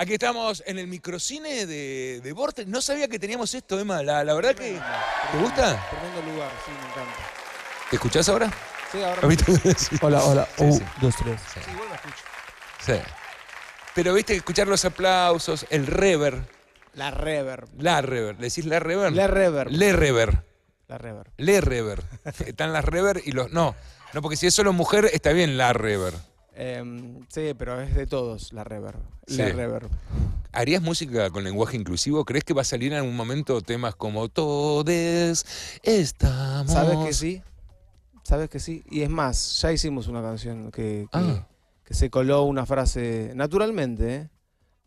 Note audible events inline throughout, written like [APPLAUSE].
Aquí estamos en el microcine de, de Vortex. No sabía que teníamos esto, Emma. La, la verdad que. ¿Te gusta? Tremendo lugar, sí, me encanta. ¿Te escuchás ahora? Sí, ahora. Hola, hola. Sí, Un, sí. dos, tres. Sí. Sí, bueno, escucho. Sí. Pero viste, escuchar los aplausos, el rever, La reverb. la rever. ¿Le decís la rever? La reverb. Le rever. La reverb. Le rever. Están las rever y los. No, no, porque si es solo mujer, está bien la rever. Em, sí, pero es de todos la reverb. Sí. La reverb. ¿Harías música con lenguaje inclusivo? ¿Crees que va a salir en algún momento temas como Todes estamos? ¿Sabes que sí? ¿Sabes que sí? Y es más, ya hicimos una canción que, que, Ah. que se coló una frase naturalmente. ¿eh?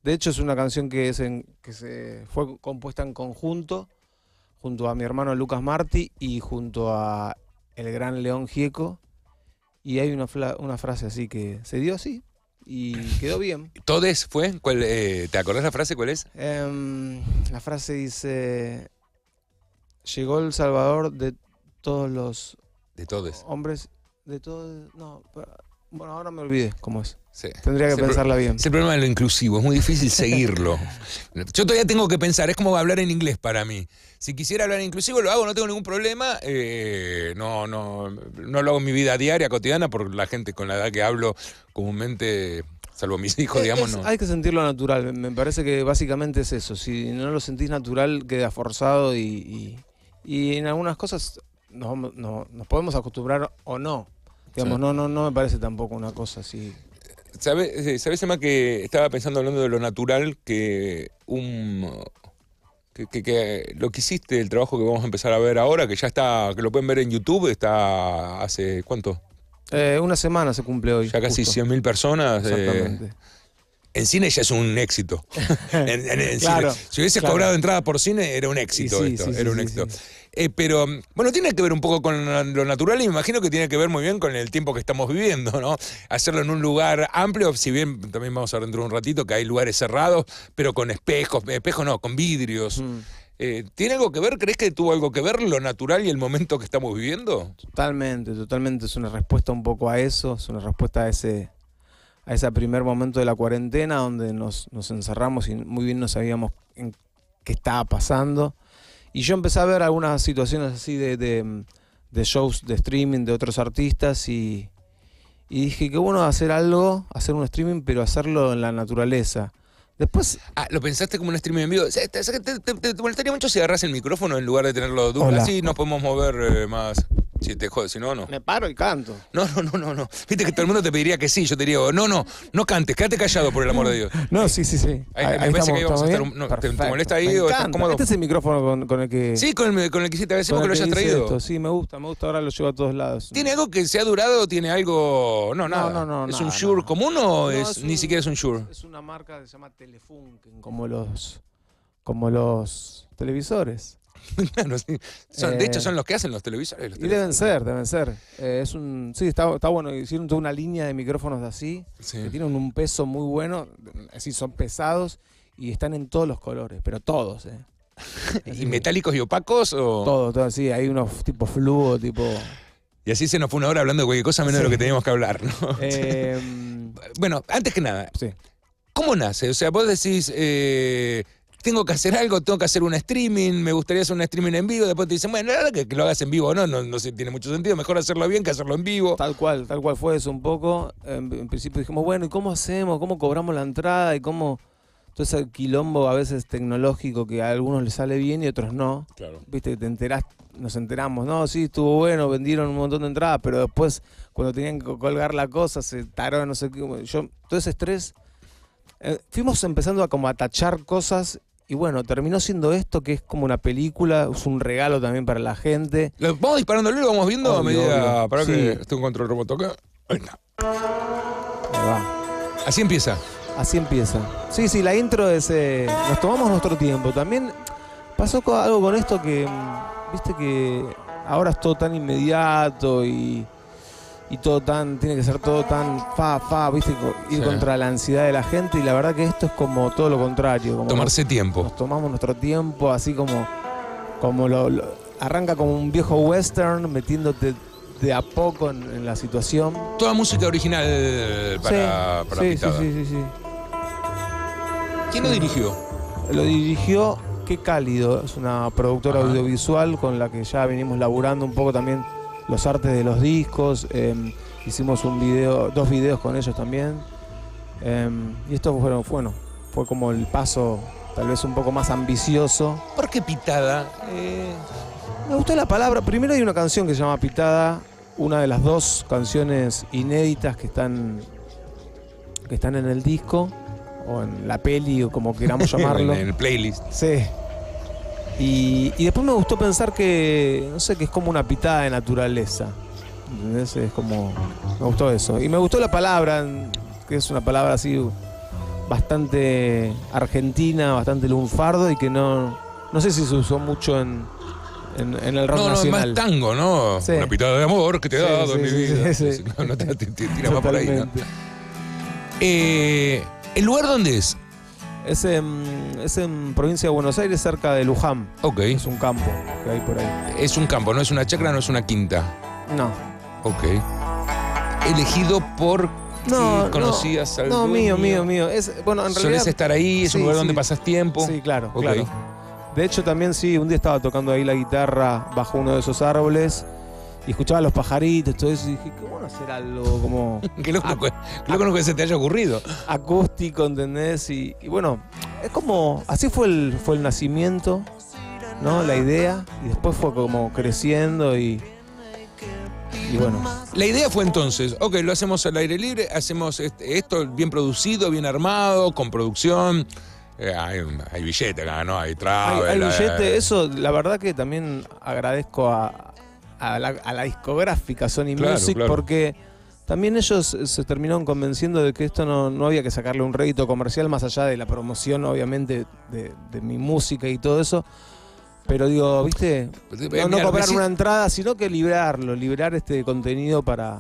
De hecho, es una canción que, es en- que se fue compuesta en conjunto junto a mi hermano Lucas Martí y junto a el gran León Gieco. Y hay una, una frase así que se dio así y quedó bien. ¿Todes fue? ¿Cuál, eh, ¿Te acordás la frase? ¿Cuál es? Em, la frase dice, llegó el Salvador de todos los De Todes. hombres, de todos... No, bueno, ahora me olvidé cómo es. Sí. Tendría que Es pensarla bien. Es el problema de lo inclusivo, es muy difícil seguirlo. [LAUGHS] Yo todavía tengo que pensar, es como hablar en inglés para mí. Si quisiera hablar en inclusivo, lo hago, no tengo ningún problema. eh, no, no, no lo hago en mi vida diaria, cotidiana, por la gente con la edad que hablo comúnmente, salvo mis hijos, digamos, es- no. Hay que sentirlo natural. Me parece que básicamente es eso. Si no lo sentís natural, queda forzado y, y- y en algunas cosas nos, no- nos podemos acostumbrar o no. Digamos, Sí. no, no, no me parece tampoco una cosa así. ¿Sabes, eh, ¿Sabes, Emma, que estaba pensando hablando de lo natural, que un... Que, que- que lo que hiciste, el trabajo que vamos a empezar a ver ahora, que ya está, que lo pueden ver en YouTube, está hace, ¿cuánto? Eh, una semana se cumple hoy. Ya casi justo. 100.000 personas. eh, Exactamente. En cine ya es un éxito. [LAUGHS] En, en- en Claro, cine. Si hubiese claro. cobrado entrada por cine, era un éxito sí, esto. sí, era sí, un éxito. Eh, pero, bueno, tiene que ver un poco con lo natural y me imagino que tiene que ver muy bien con el tiempo que estamos viviendo, ¿no? Hacerlo en un lugar amplio, si bien también vamos a ver dentro de un ratito que hay lugares cerrados, pero con espejos, espejos no, con vidrios. Mm, Eh, ¿Tiene algo que ver? ¿Crees que tuvo algo que ver lo natural y el momento que estamos viviendo? Totalmente, totalmente. Es una respuesta un poco a eso. Es una respuesta a ese, a ese primer momento de la cuarentena donde nos, nos encerramos y muy bien no sabíamos en qué estaba pasando. Y yo empecé a ver algunas situaciones así de, de- de shows de streaming de otros artistas y, y dije, qué bueno hacer algo, hacer un streaming, pero hacerlo en la naturaleza. Después, Ah, ¿lo pensaste como un streaming en vivo? ¿Te, te- te- te- te molestaría mucho si agarras el micrófono en lugar de tenerlo duro? Así nos podemos mover eh, más. Si te jodes, si no, no. me paro y canto. No, no, no, no, no. Viste que todo el mundo te pediría que sí. Yo te diría, no, no, no cantes, quédate callado por el amor de Dios. [LAUGHS] No, sí, sí, sí. Ahí- me parece que íbamos a estar un- no, ¿te- te molesta ahí Me o estás encanta. cómodo? Este es el micrófono con, con el que... Sí, con el, con el que sí te agradecemos con que lo hayas traído. esto. Sí, me gusta, me gusta. Ahora lo llevo a todos lados. ¿Tiene algo que se ha durado? ¿Tiene algo.? No, nada. no, no, ¿Es nada, un Shure nada. común o No, es, es ni siquiera es un Shure? Es una marca que se llama Telefunken, como los, como los televisores. [LAUGHS] Claro, sí. Son- de Eh, hecho, son los que hacen los televisores. los Y deben ser, deben ser. Eh, es un, sí, está, está bueno. Hicieron toda una línea de micrófonos de así, Sí. que tienen un peso muy bueno. Así son pesados y están en todos los colores, pero todos, ¿eh? [LAUGHS] ¿Y metálicos y opacos? O... Todo, todo así. Hay unos tipo fluo, tipo. Y así se nos fue una hora hablando de cualquier cosa menos de lo Sí. que teníamos que hablar, ¿no? [LAUGHS] eh, Bueno, antes que nada, sí. ¿cómo nace? O sea, vos decís, eh, tengo que hacer algo, tengo que hacer un streaming, me gustaría hacer un streaming en vivo, después te dicen, bueno, la verdad que, que lo hagas en vivo, no, no, no sé, tiene mucho sentido, mejor hacerlo bien que hacerlo en vivo. Tal cual, tal cual fue eso un poco. En, en principio dijimos, bueno, ¿y cómo hacemos? ¿Cómo cobramos la entrada? ¿Y cómo...? Todo ese quilombo a veces tecnológico que a algunos les sale bien y a otros no. Claro. Viste, que te enterás, nos enteramos, no, sí, estuvo bueno, vendieron un montón de entradas, pero después cuando tenían que colgar la cosa se taró, no sé qué. Yo, todo ese estrés, eh, fuimos empezando a como a tachar cosas y bueno, terminó siendo esto que es como una película, es un regalo también para la gente. Lo vamos disparándole, lo vamos viendo a medida. obvio. Para que Sí. esté un control remoto acá. Ahí va. Así empieza. Así empieza. Sí, sí, la intro es. eh, nos tomamos nuestro tiempo. También pasó algo con esto que. mm, Viste que ahora es todo tan inmediato y. Y todo tan. Tiene que ser todo tan fa, fa, viste, ir Sí. contra la ansiedad de la gente. Y la verdad que esto es como todo lo contrario. Como Tomarse nos, tiempo. nos tomamos nuestro tiempo, así como. Como lo, lo- arranca como un viejo western, metiéndote de a poco en, en la situación. Toda música original para, sí, para sí, Pitada. sí, sí, sí, sí. ¿Quién lo dirigió? Lo dirigió Qué Cálido, es una productora audiovisual con la que ya venimos laburando un poco también los artes de los discos. eh, hicimos un video, dos videos con ellos también. eh, y esto fueron, bueno, fue como el paso tal vez un poco más ambicioso. ¿Por qué Pitada? Eh, Me gustó la palabra. Primero hay una canción que se llama Pitada, una de las dos canciones inéditas que están que están en el disco o en la peli o como queramos [LAUGHS] llamarlo. en el playlist. Sí. Y, y después me gustó pensar que, no sé, que es como una pitada de naturaleza. ¿Entendés? Es como. Me gustó eso. Y me gustó la palabra, que es una palabra así bastante argentina, bastante lunfardo y que no. No sé si se usó mucho en, en, en el rock No, no, es nacional. más tango, ¿no? Sí. Una pitada de amor que te he Sí, dado sí, en mi vida. [LAUGHS] No, no te, te- te tira más por ahí. Eh, ¿El lugar dónde es? Es en, es en provincia de Buenos Aires, cerca de Luján. Ok. Es un campo que hay por ahí. Es un campo, no es una chacra, no es una quinta. No. Ok. Elegido por No, conocías al No, mío, mío, mío. Es, bueno, en Solés realidad. estar ahí, es Sí, un lugar sí. donde pasas tiempo. Sí, claro, Ok. claro. De hecho, también sí, un día estaba tocando ahí la guitarra bajo uno de esos árboles y escuchaba los pajaritos, todo eso, y dije, qué bueno hacer algo como [LAUGHS] Qué loco, qué loco que se te haya ocurrido. acústico, ¿entendés? Y, y bueno, es como, así fue el, fue el nacimiento, ¿no? La idea, y después fue como creciendo y, y bueno. La idea fue entonces, ok, lo hacemos al aire libre, hacemos este- esto bien producido, bien armado, con producción. Eh, hay, hay billete acá, ¿no? Hay Hay, travel. hay billete, eh, eso la verdad que también agradezco a, a la, a la discográfica Sony Claro, Music claro. porque también ellos se terminaron convenciendo de que esto no, no había que sacarle un rédito comercial más allá de la promoción obviamente de, de mi música y todo eso. Pero digo, viste, no, no cobrar una entrada, sino que liberarlo, liberar este contenido para,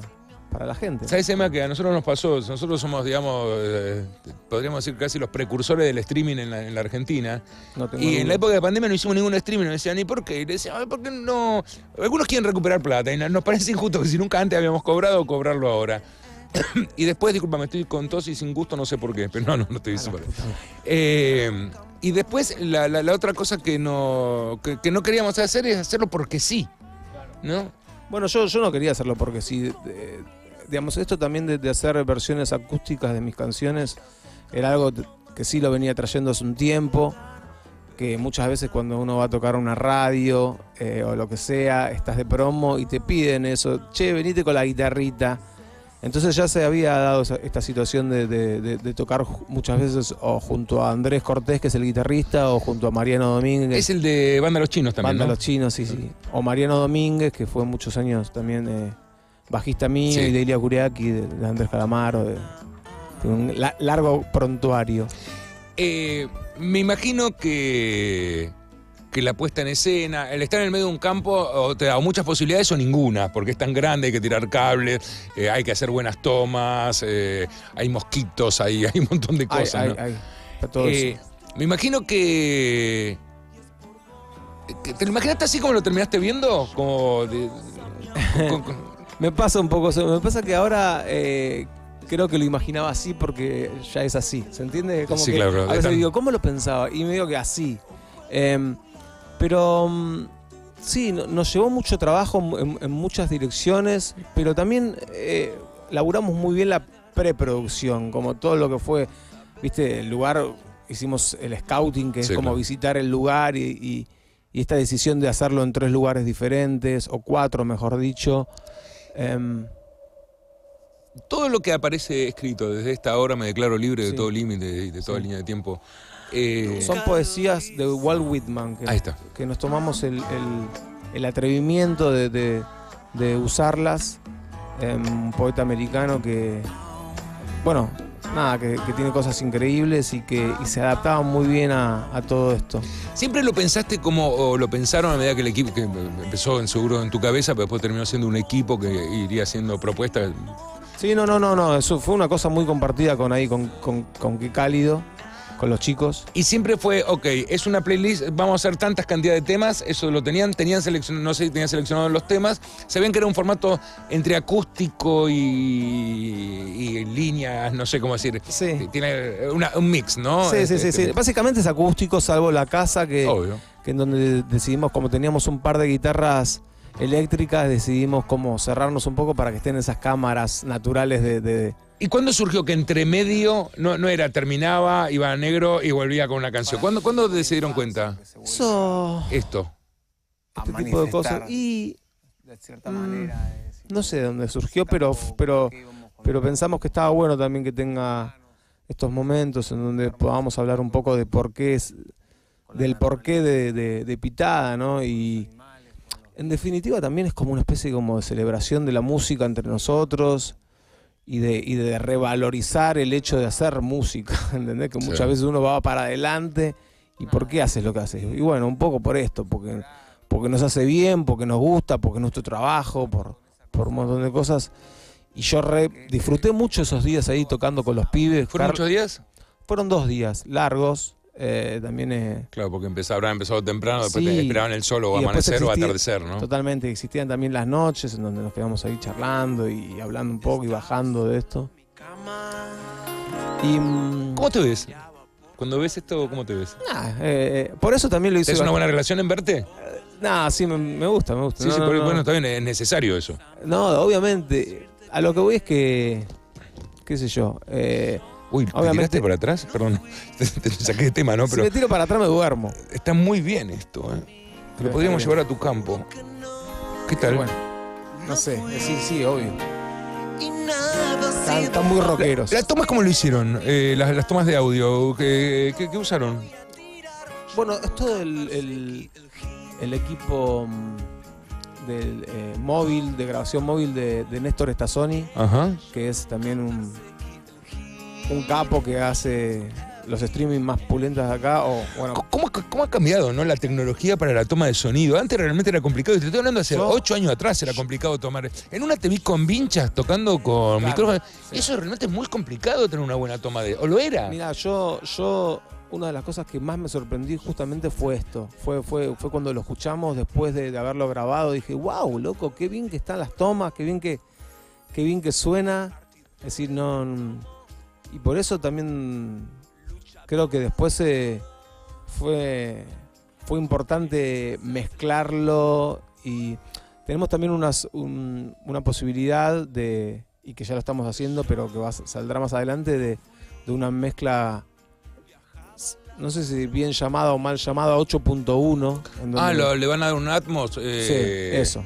para la gente. ¿Sabes, Emma, que a nosotros nos pasó? Nosotros somos, digamos, eh, podríamos decir casi los precursores del streaming en la, en la Argentina. No Y en la época de pandemia no hicimos ningún streaming, nos decían, ¿y por qué? Y le decían, "Ay, ¿por qué no? Algunos quieren recuperar plata y nos parece injusto que si nunca antes habíamos cobrado, cobrarlo ahora. [COUGHS] y después, disculpa, me estoy con tos y sin gusto, no sé por qué, pero no, no, no estoy la madre. Eh, y después, la, la- la otra cosa que no, que, que no queríamos hacer es hacerlo porque sí. ¿No? Bueno, yo, yo no quería hacerlo porque sí. Digamos, esto también de, de hacer versiones acústicas de mis canciones era algo que sí lo venía trayendo hace un tiempo. Que muchas veces cuando uno va a tocar una radio eh, o lo que sea, estás de promo y te piden eso, che, venite con la guitarrita. Entonces ya se había dado esta situación de, de- de- de tocar muchas veces o junto a Andrés Cortés, que es el guitarrista, o junto a Mariano Domínguez. Es el de Banda Los Chinos también, Banda ¿no? Los Chinos, sí, sí. O Mariano Domínguez, que fue muchos años también eh, bajista mío, Sí. y de Ilia Curiaki, de, Andrés Calamaro, de, de un la- largo prontuario. Eh, me imagino que, que la puesta en escena, el estar en el medio de un campo, o te da muchas posibilidades o ninguna, porque es tan grande, hay que tirar cables, eh, hay que hacer buenas tomas, eh, hay mosquitos, hay, [LAUGHS] hay un montón de cosas. ay, ¿no? ay, está todo eso. me imagino que, que- ¿Te lo imaginaste así como lo terminaste viendo? Como de- [LAUGHS] con- con- Me pasa un poco eso. Me pasa que ahora eh, creo que lo imaginaba así porque ya es así. ¿Se entiende? Como Sí, que claro, A de veces digo, ¿cómo lo pensaba? Y me digo que así. Em, pero mm, sí, no- nos llevó mucho trabajo en, en muchas direcciones, pero también eh, laburamos muy bien la preproducción, como todo lo que fue, viste, el lugar, hicimos el scouting, que es como claro. visitar el lugar y, y- y esta decisión de hacerlo en tres lugares diferentes, o cuatro, mejor dicho. Em, todo lo que aparece escrito desde esta hora me declaro libre de Sí. todo límite y de toda Sí. línea de tiempo. Eh, son poesías de Walt Whitman, que, ahí está. que nos tomamos el, el- el atrevimiento de, de- de usarlas. Em, un poeta americano que, bueno, nada, que, que tiene cosas increíbles y que y se adaptaba muy bien a, a todo esto. ¿Siempre lo pensaste como, o lo pensaron a medida que el equipo, que empezó en seguro en tu cabeza, pero después terminó siendo un equipo que iría haciendo propuestas? Sí, no, no, no, no, eso fue una cosa muy compartida con ahí, con, con, con Qué Cálido. Con los chicos. Y siempre fue, ok, es una playlist, vamos a hacer tantas cantidades de temas, eso lo tenían, tenían seleccionado, no sé si tenían seleccionado los temas, sabían que era un formato entre acústico y, y líneas, no sé cómo decir. Sí. Tiene una- un mix, ¿no? Sí, sí, Este, sí, sí. Básicamente es acústico, salvo la casa que, Obvio. que en donde decidimos, como teníamos un par de guitarras eléctricas, decidimos como cerrarnos un poco para que estén esas cámaras naturales de... de- ¿Y cuándo surgió que entre medio no, no era, terminaba, iba a negro y volvía con una canción? ¿Cuándo, ¿cuándo se dieron cuenta Eso, esto? este tipo de cosas. Y de cierta Mm, manera. es no sé de dónde surgió, pero, pero, pero pensamos que estaba bueno también que tenga estos momentos en donde podamos hablar un poco de por qué es, del porqué de, de, de Pitada, ¿no? Y en definitiva también es como una especie como de celebración de la música entre nosotros y de, y de revalorizar el hecho de hacer música, [LAUGHS] ¿entendés? Que Sí. muchas veces uno va para adelante y ¿por qué haces lo que haces? Y bueno, un poco por esto, porque, porque nos hace bien, porque nos gusta, porque es nuestro trabajo, por, por un montón de cosas. Y yo re- disfruté mucho esos días ahí tocando con los pibes. ¿Fueron muchos días? fueron dos días largos. Eh, también eh, Claro, porque empezaba, habrán empezado temprano, después Sí. te esperaban el sol o amanecer o existía- atardecer, ¿no? Totalmente, existían también las noches en donde nos quedamos ahí charlando y hablando un poco y bajando de esto. Y mm, ¿Cómo te ves? Cuando ves esto, ¿cómo te ves? nah, eh, eh, por eso también lo hice. ¿Es una buena relación en verte? Nah, sí, me, me gusta, me gusta. Sí, No, sí, no, pero no. bueno, bien, es necesario eso. No, obviamente. A lo que voy es que, qué sé yo, eh, Uy, ¿te Obviamente- tiraste para atrás? Perdón, [LAUGHS] te, te saqué de tema, ¿no? si Pero me tiro para atrás me duermo. está muy bien esto, ¿eh? Te lo podríamos llevar a tu campo. ¿Qué tal? Bueno, no sé, eh, sí, sí, obvio. Están, están muy rockeros. ¿Las tomas cómo lo hicieron? Eh, las, las tomas de audio, ¿qué, qué- qué usaron? Bueno, es todo el, el- el equipo mm, del eh, móvil, de grabación móvil de, de Néstor Estazoni, Ajá. que es también un, un capo que hace los streaming más pulentas de acá. O, bueno, ¿Cómo, cómo ha cambiado ¿no? la tecnología para la toma de sonido? Antes realmente era complicado. y Te estoy hablando hace ocho años atrás, era complicado tomar. En una te vi con vinchas tocando con Claro, micrófonos. sí. Eso realmente es muy complicado tener una buena toma de. ¿O lo era? mira, yo, yo, una de las cosas que más me sorprendí justamente fue esto. Fue, fue, fue cuando lo escuchamos después de, de haberlo grabado. Dije, wow, loco, qué bien que están las tomas, qué bien que, qué bien que suena. Es decir, no. Y por eso también creo que después eh, fue, fue importante mezclarlo y tenemos también unas, un- una posibilidad de, y que ya lo estamos haciendo, pero que va, saldrá más adelante, de, de una mezcla, no sé si bien llamada o mal llamada, 8.1. en donde- Ah, lo- le van a dar un Atmos. Sí, eh, eso,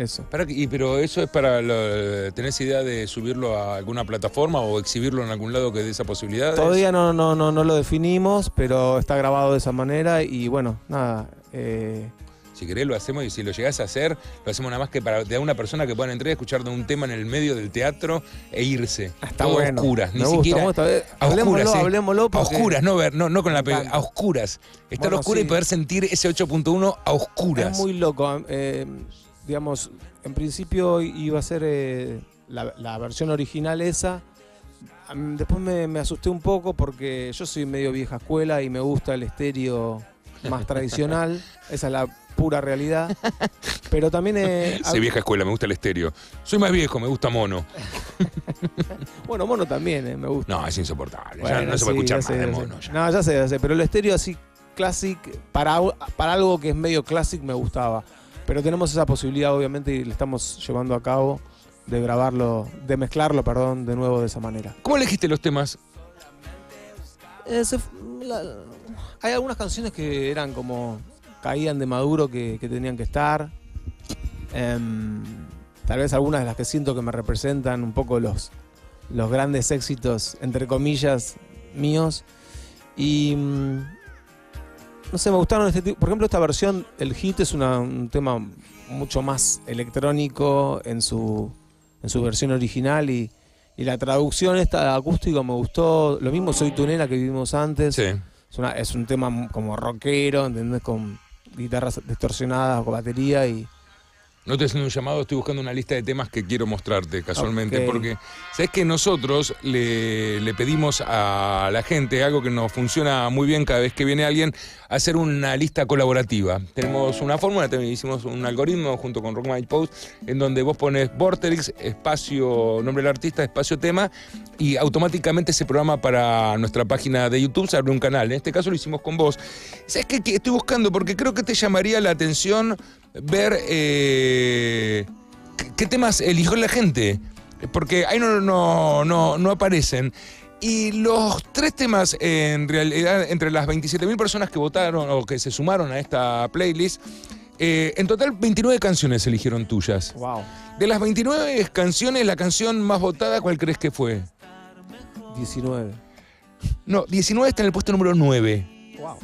eso. para que- y, pero eso es para. Lo, ¿Tenés idea de subirlo a alguna plataforma o exhibirlo en algún lado que dé esa posibilidad? Todavía no, no, no, no lo definimos, pero está grabado de esa manera y bueno, nada. eh, Si querés lo hacemos y si lo llegás a hacer, lo hacemos nada más que para de una persona que puedan entrar y escuchar de un tema en el medio del teatro e irse. está Todo bueno. a oscuras, ni gusta, siquiera. Eh, a Hablemoslo, oscuras, sí. hablemoslo A porque- oscuras, no ver, no, no con la encanta. a oscuras. Estar Bueno, oscura y poder sentir ese 8.1 a oscuras. Es muy loco. eh, digamos, en principio iba a ser eh, la, la versión original esa. Am, Después me, me asusté un poco porque yo soy medio vieja escuela y me gusta el estéreo más tradicional. [LAUGHS] Esa es la pura realidad. Pero también... eh, [LAUGHS] Soy vieja escuela, me gusta el estéreo. Soy más viejo, me gusta mono. [LAUGHS] Bueno, mono también eh, me gusta. No, es insoportable. ya no se puede sí, escuchar ya más sé, de mono. ya. No, ya sé, ya sé. Pero el estéreo así classic, para, para algo que es medio classic me gustaba. Pero tenemos esa posibilidad, obviamente, y le estamos llevando a cabo de grabarlo, de mezclarlo, perdón, de nuevo de esa manera. ¿Cómo elegiste los temas? Eh, se la- hay algunas canciones que eran como caían de maduro que, que tenían que estar. Em, tal vez algunas de las que siento que me representan un poco los, los grandes éxitos, entre comillas, míos. Y mm, no sé, me gustaron este tipo. Por ejemplo, esta versión, el hit es una- un tema mucho más electrónico en su, en su versión original y, y la traducción esta acústica me gustó. Lo mismo Soy tu nena que vivimos antes. Sí. Es, una- es un tema como rockero, ¿entendés? Con guitarras distorsionadas, con batería y, No estoy haciendo un llamado, estoy buscando una lista de temas que quiero mostrarte casualmente. Porque, ¿sabes que Nosotros le, le pedimos a la gente algo que nos funciona muy bien cada vez que viene alguien, hacer una lista colaborativa. Tenemos una fórmula, también hicimos un algoritmo junto con Rock My Post, en donde vos pones Vorterix, espacio, nombre del artista, espacio tema, y automáticamente se programa para nuestra página de YouTube, se abre un canal. En este caso lo hicimos con vos. ¿Sabes qué? Estoy buscando, porque creo que te llamaría la atención ver eh, qué- temas eligió la gente. Porque ahí no, no, no, no aparecen. Y los tres temas, en realidad, entre las 27.000 personas que votaron o que se sumaron a esta playlist, eh, en total 29 canciones eligieron tuyas. Wow. De las 29 canciones, la canción más votada, ¿cuál crees que fue? 19. No, 19 está en el puesto número 9. Wow.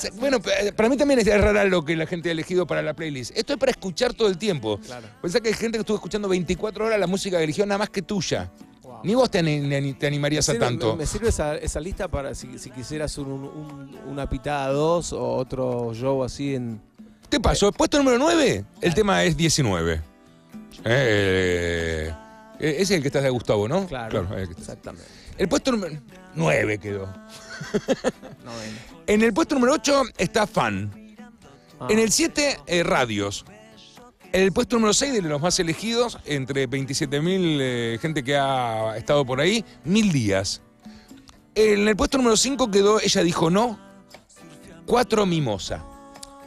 Se- Bueno, pa- para mí también es rara lo que la gente ha elegido para la playlist. Esto es para escuchar todo el tiempo. Claro. Pensá que hay gente que estuvo escuchando 24 horas la música que eligió nada más que tuya. Wow. Ni vos te, ni- te animarías a tanto. Me, sirve esa, esa lista para si, si quisieras un- un- una pitada 2 o otro show así en. Te paso, puesto número 9, el tema es 19. Eh, eh, ese es el que estás de Gustavo, ¿no? Claro. el, que estás- Exactamente. el puesto número 9 quedó. [LAUGHS] En el puesto número 8 está Fan. Ah. En el 7, eh, Radios. En el puesto número 6 de los más elegidos, entre 27.000 eh, gente que ha estado por ahí, Mil Días. En el puesto número 5 quedó Ella dijo no, Cuatro Mimosa.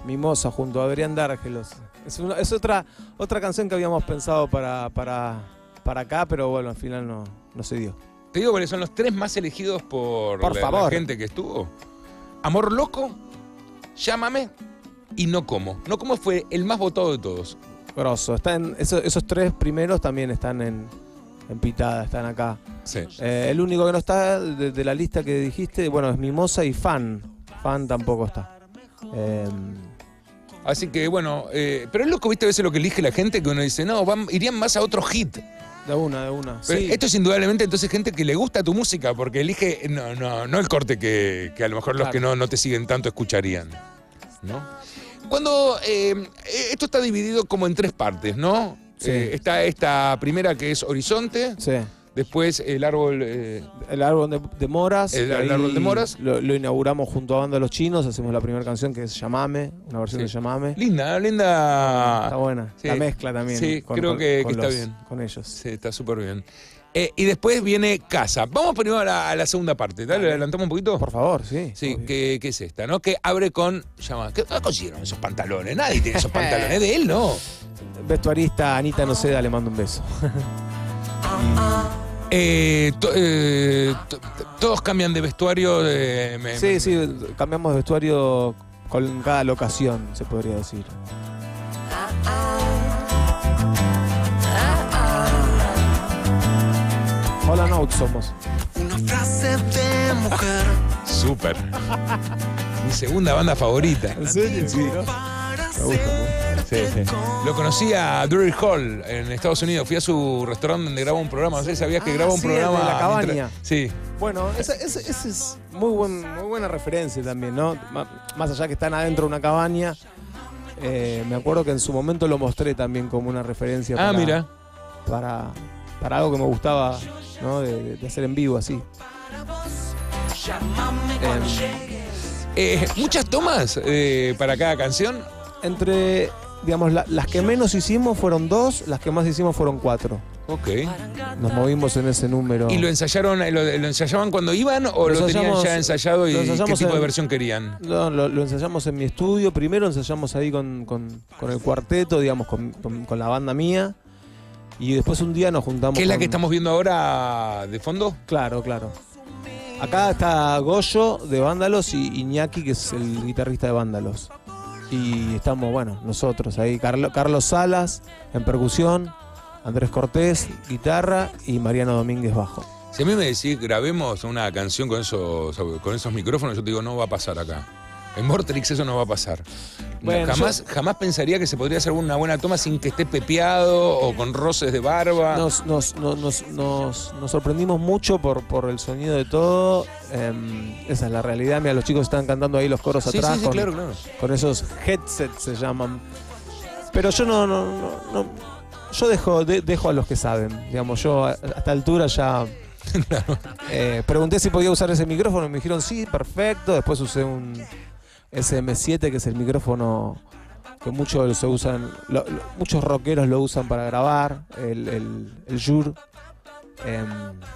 Mimosa junto a Adrián Dárgelos. Es, una- es otra, otra canción que habíamos pensado para, para, para acá, pero bueno, al final no, no se dio. Te digo cuáles son los tres más elegidos por, Por la, gente que estuvo. Amor Loco, Llámame y No Como. No Como fue el más votado de todos. Grosso. Está en, esos, esos tres primeros también están en, en pitada, están acá. Sí. Eh, el único que no está de, de la lista que dijiste, bueno, es Mimosa y Fan. Fan tampoco está. Eh, Así que bueno, eh, pero es loco, viste, a veces lo que elige la gente, que uno dice, no, van- irían más a otro hit. De una, de una. Pero Sí. Esto es indudablemente entonces gente que le gusta tu música, porque elige, no, no, no el corte que, que a lo mejor los que no, no te siguen tanto escucharían. ¿No? Cuando eh, esto está dividido como en tres partes, ¿no? Sí. Eh, está esta primera que es Horizonte, Sí. Después el árbol. eh, El árbol de, de Moras. El- árbol de Moras. Lo, lo inauguramos junto a Banda Los Chinos. Hacemos la primera canción que es Llamame, una versión Sí. de Llamame. linda, linda. Está buena. Sí. La mezcla también. Sí, creo que- que está los- bien. Con ellos. Sí, está súper bien. Eh, y después viene Casa. Vamos primero a la, a la segunda parte. ¿Dale? Dale. ¿Adelantamos un poquito? Por favor, sí. Sí, que, que es esta, ¿no? Que abre con. Llama, ¿Qué qué consiguieron esos pantalones? Nadie tiene esos [LAUGHS] pantalones. De él, ¿no? Vestuarista Anita Noceda le mando un beso. Eh, to- eh, to- todos cambian de vestuario. eh, me- Sí, me- sí, cambiamos de vestuario con cada locación, se podría decir. Hola Note somos. Una frase de mujer Súper. Mi segunda banda favorita. ¿En serio? Sí. Me gusta. Sí, sí. Lo conocí a Drury Hall en Estados Unidos. Fui a su restaurante donde graba un programa. No sé si sabías que Ah, graba un sí, el de programa. la cabaña. mientras- Sí. Bueno, esa, esa- esa es muy, buen, muy buena referencia también, ¿no? Más allá que están adentro de una cabaña, eh, me acuerdo que en su momento lo mostré también como una referencia Ah, para, mira. para, para algo que me gustaba ¿no? de, de hacer en vivo así. Em, Eh, Muchas tomas eh, para cada canción. entre, digamos, la- las que menos hicimos fueron dos, las que más hicimos fueron cuatro. Ok. Nos movimos en ese número. ¿Y lo ensayaron, lo, lo ensayaban cuando iban o lo, Lo tenían ya ensayado y qué tipo de versión querían? No, lo, lo ensayamos en mi estudio. Primero ensayamos ahí con, con- con el cuarteto, digamos, con, con- la banda mía. Y después un día nos juntamos. ¿Qué es la que estamos viendo ahora de fondo? Claro, claro. Acá está Goyo de Vándalos y Iñaki, que es el guitarrista de Vándalos. Y estamos, bueno, nosotros ahí. Carlo- Carlos Salas en percusión, Andrés Cortés, guitarra y Mariano Domínguez bajo. Si a mí me decís grabemos una canción con esos, con esos micrófonos, yo te digo, no va a pasar acá. En Mortrix eso no va a pasar. Bueno, jamás, jamás pensaría que se podría hacer una buena toma sin que esté pepeado o con roces de barba. Nos, nos, nos, nos, nos- sorprendimos mucho por, por el sonido de todo. Em, esa es la realidad. Mira, los chicos están cantando ahí los coros sí, atrás sí, sí, con, claro, claro. con esos headsets se llaman. Pero yo no, no, no, no- yo dejo, de- dejo a los que saben. Digamos, yo a, a esta altura ya [LAUGHS] eh, pregunté si podía usar ese micrófono, me dijeron sí, perfecto. Después usé un SM7, que es el micrófono que muchos se usan, lo- lo- muchos rockeros lo usan para grabar, el, el, el Shure, em,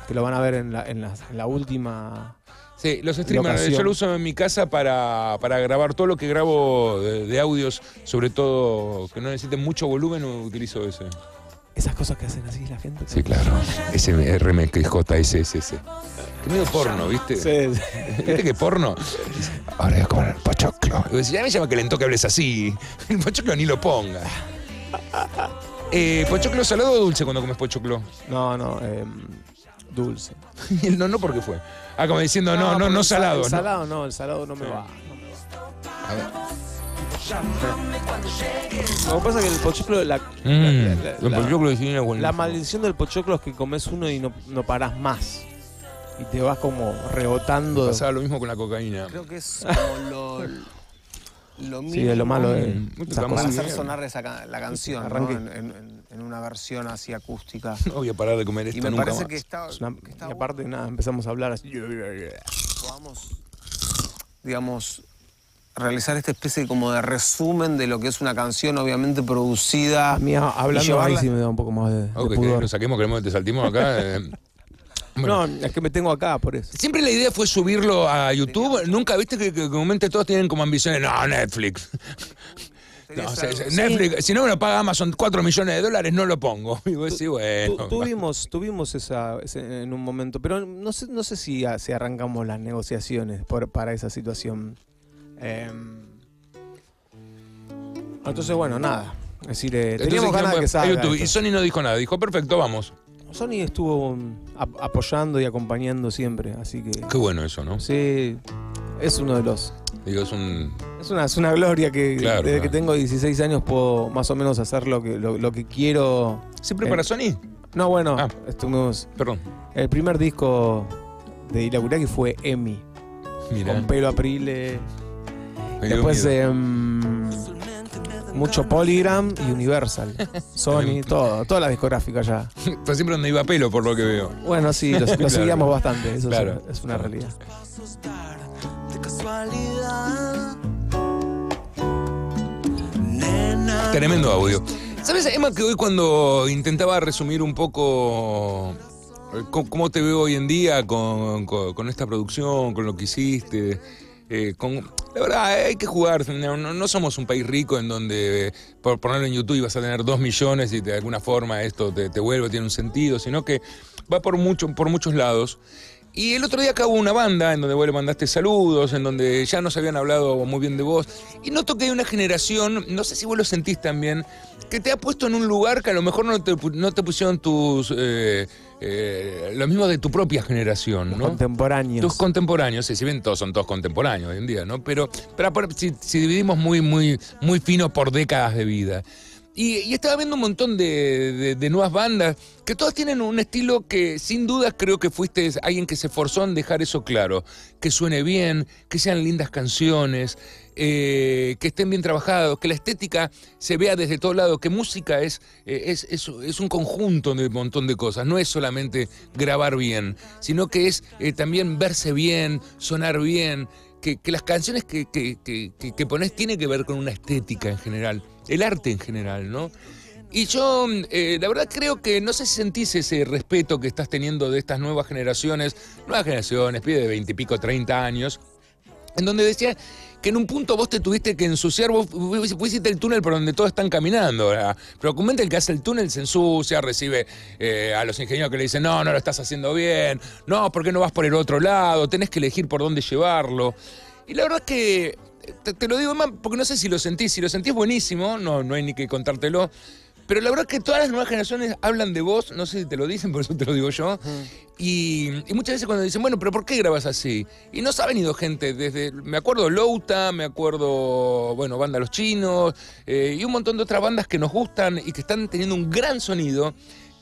que lo van a ver en la, en la, en la última. Sí, los streamers, Locación. yo lo uso en mi casa para, para grabar todo lo que grabo de, de audios, sobre todo que no necesiten mucho volumen, utilizo ese. Esas cosas que hacen así la gente. Sí, claro. Ese RMXJSS. Qué medio porno, ¿viste? Sí, sí. ¿Viste que porno? Ahora voy a comer el pochoclo. Ya me llama que le que hables así. [LAUGHS] El pochoclo ni lo ponga. Eh, ¿Pochoclo salado o dulce cuando comes pochoclo? No, no, em, dulce. [LAUGHS] No, no, ¿por qué fue? Ah, como diciendo, no, no, no, porque salado. El ¿no? salado no, el salado no me Sí. va. no me va. A ver. Lo que pasa es que el pochoclo, la, Mm, la- la- el la- pochoclo de cine es buenísimo. la maldición del pochoclo es que comes uno y no, no parás más. Y te vas como rebotando. Pasaba lo mismo con la cocaína. Creo que es como lo, lo mínimo Sí, es lo malo de Mm, esas está para muy cosas. hacer bien. sonar esa, ca- la canción, ¿no? Arranque. en, en- en una versión así acústica. No voy a parar de comer esto Y me nunca parece más. que está, Es una- que está y aparte, nada, empezamos a hablar así. podamos, digamos, realizar esta especie como de resumen de lo que es una canción, obviamente producida. A mí hablando ahí llevarla- sí me da un poco más de, de Ok, que pudor. lo saquemos, queremos que te saltimos acá. [LAUGHS] eh. Bueno. No, es que me tengo acá por eso. Siempre la idea fue subirlo a YouTube. Nunca viste que, que comúnmente todos tienen como ambiciones. No, Netflix. [LAUGHS] No, o sea, Netflix, si no me lo paga Amazon 4 millones de dólares, no lo pongo. [LAUGHS] Y vos decís, bueno. Tu- tuvimos tuvimos esa, ese- en un momento, pero no sé, no sé si, a- si arrancamos las negociaciones por- para esa situación. Em, entonces, bueno, nada. Es decir, eh, Entonces teníamos ganas de que salga. YouTube. Y. Sony no dijo nada. Dijo, perfecto, vamos. Sony estuvo mm, ap- apoyando y acompañando siempre, así que Qué bueno eso, ¿no? sí, es uno de los... Digo, es un. Es una, es una gloria que Claro, desde que tengo 16 años puedo más o menos hacer lo que, lo, lo que quiero. ¿Siempre Eh, para Sony? No, bueno, Ah. estuvimos... Perdón. El primer disco de Irakuraki fue Emi, Mira. con pelo Aprile. Después em, mucho Polygram y Universal. [LAUGHS] Sony, todo, toda la discográfica ya. Fue siempre donde iba pelo, por lo que veo. Bueno, sí, lo, [LAUGHS] Claro. seguíamos bastante, eso es Claro. es, una realidad. Tremendo audio. ¿Sabes, Emma, que hoy cuando intentaba resumir un poco eh, cómo, cómo te veo hoy en día con, con- con esta producción, con lo que hiciste? Eh, con, la verdad, hay que jugar. No, somos un país rico en donde por ponerlo en YouTube vas a tener dos millones y de alguna forma esto te, vuelve, tiene un sentido, sino que va por, mucho, por muchos lados. Y el otro día acá hubo una banda en donde vos le mandaste saludos, en donde ya nos habían hablado muy bien de vos. Y noto que hay una generación, no sé si vos lo sentís también, que te ha puesto en un lugar que a lo mejor no te, pu- no te pusieron tus. Eh, eh, lo mismo de tu propia generación, ¿no? Contemporáneos. Tus contemporáneos, sí, si bien todos son todos contemporáneos hoy en día, ¿no? Pero, pero si, si dividimos muy, muy, muy fino por décadas de vida. Y, estaba viendo un montón de, de- nuevas bandas que todas tienen un estilo que sin dudas creo que fuiste alguien que se esforzó en dejar eso claro. Que suene bien, que sean lindas canciones, eh, que estén bien trabajados, que la estética se vea desde todo lado, que música es, eh, es, es- es un conjunto de un montón de cosas, no es solamente grabar bien, sino que es eh, también verse bien, sonar bien, que, las canciones que, que, que, que- pones tienen que ver con una estética en general, el arte en general, ¿no? Y yo, eh, la verdad, creo que no sé si sentís ese respeto que estás teniendo de estas nuevas generaciones, nuevas generaciones, pide de 20 y pico, 30 años, en donde decía que en un punto vos te tuviste que ensuciar, vos, hiciste el túnel por donde todos están caminando. ¿verdad? Pero comenta el que hace el túnel se ensucia, recibe eh, a los ingenieros que le dicen, no, no lo estás haciendo bien, no, ¿por qué no vas por el otro lado? Tenés que elegir por dónde llevarlo. Y la verdad es que, te, te lo digo más porque no sé si lo sentís, si lo sentís buenísimo, no, no hay ni que contártelo. Pero la verdad es que todas las nuevas generaciones hablan de vos, no sé si te lo dicen, [LAUGHS] por eso te lo digo yo. Y, y muchas veces cuando dicen, bueno, pero ¿por qué grabas así? Y nos ha venido gente desde, me acuerdo Louta, me acuerdo, bueno, Banda Los Chinos, eh, y un montón de otras bandas que nos gustan y que están teniendo un gran sonido,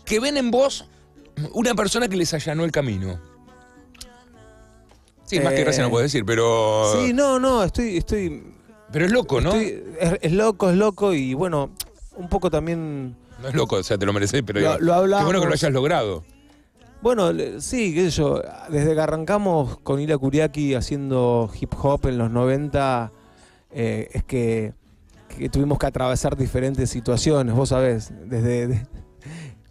que ven en vos una persona que les allanó el camino. Sí, más que Eh, gracia no puedo decir, pero... Sí, no, no, estoy, estoy, Pero es loco, ¿no? estoy- es, es loco, es loco y bueno, un poco también No es loco, o sea, te lo mereces, pero Lo- lo qué bueno que lo hayas logrado. Bueno, sí, qué sé yo, desde que arrancamos con Ila Kuriaki haciendo hip hop en los 90, eh, es que, que tuvimos que atravesar diferentes situaciones, vos sabés, desde de-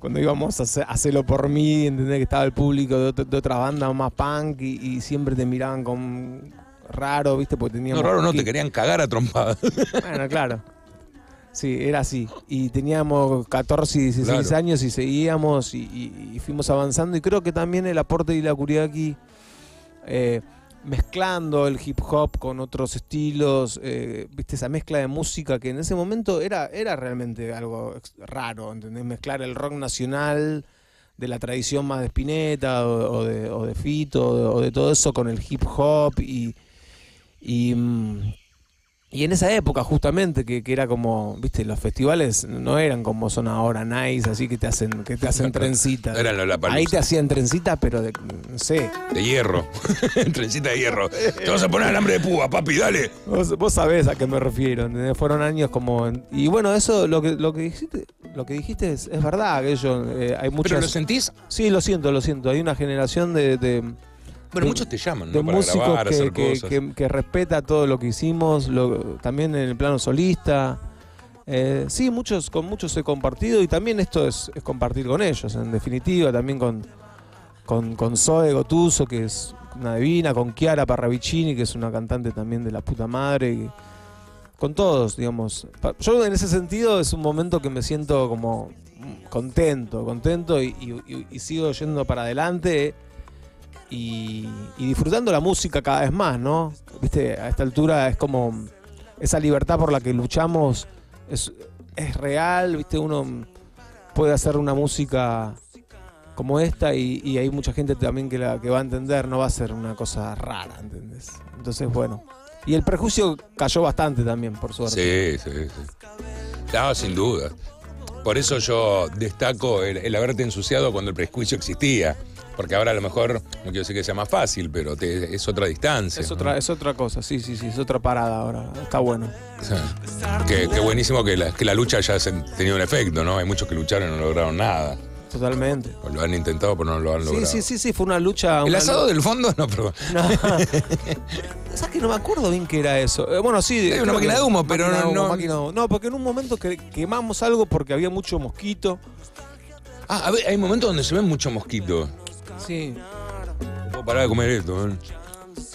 cuando íbamos a hacer- a hacerlo por mí, entendés que estaba el público de, otro- de otra banda más punk y, y siempre te miraban con raro, ¿viste? Porque No, teníamos... raro, no, te querían cagar a trompadas. [LAUGHS] Bueno, claro. Sí, era así. Y teníamos 14 y 16 Claro. años y seguíamos y, y- y fuimos avanzando. Y creo que también el aporte de la Kuriaki, eh, mezclando el hip hop con otros estilos, eh, viste esa mezcla de música que en ese momento era, era realmente algo raro, ¿entendés? Mezclar el rock nacional de la tradición más de Spinetta o, de, o de Fito o de, todo eso con el hip hop y, y, mm, y en esa época justamente que, que era como, viste, los festivales no eran como son ahora nice, así que te hacen que te hacen [LAUGHS] trencita. Eran los Lollapalooza. Ahí te hacían trencita, pero de no sé. De hierro. [LAUGHS] Trencita de hierro. Te vas a poner alambre de púa, papi, dale. Vos, vos sabés a qué me refiero. Fueron años como y bueno, eso lo que lo que dijiste, lo que dijiste es, es verdad, que yo eh, hay ¿Pero muchas lo sentís? Sí, lo siento, lo siento. Hay una generación de, de, Bueno, De- muchos te llaman, de ¿no? Para músicos grabar, que, hacer que- cosas. que- que respeta todo lo que hicimos, lo- también en el plano solista. Eh, sí, muchos, con muchos he compartido y también esto es, es compartir con ellos, en definitiva, también con, con, con Zoe Gotuso, que es una divina, con Chiara Parravicini, que es una cantante también de la puta madre, y con todos, digamos. Yo en ese sentido es un momento que me siento como contento, contento y- y sigo yendo para adelante y, y disfrutando la música cada vez más, ¿no? Viste, a esta altura es como esa libertad por la que luchamos es, es real, viste, uno puede hacer una música como esta y, hay mucha gente también que, la, que va a entender, no va a ser una cosa rara, ¿entendés? Entonces, bueno. Y el prejuicio cayó bastante también, por suerte. Sí, sí, sí. No, sin duda. Por eso yo destaco el haberte ensuciado cuando el prejuicio existía. Porque ahora a lo mejor, no quiero decir que sea más fácil, pero te- es otra distancia. Es ¿no? otra, es otra cosa, sí, sí, sí, es otra parada ahora. Está bueno. Qué, qué buenísimo que la, que la lucha haya tenido un efecto, ¿no? Hay muchos que lucharon y no lograron nada. Totalmente. O lo han intentado, pero no lo han Sí, logrado. sí, sí, sí, fue una lucha. El una asado del fondo, no, pero. No. [LAUGHS] ¿Sabes que no me acuerdo bien qué era eso? Eh, bueno, sí. Hay una máquina de humo, pero no- humo, no- máquina de humo. No, porque en un momento que quemamos algo porque había mucho mosquito. Ah, a ver, hay momentos donde se ven muchos mosquitos. Sí. No puedo parar de comer esto, ¿eh?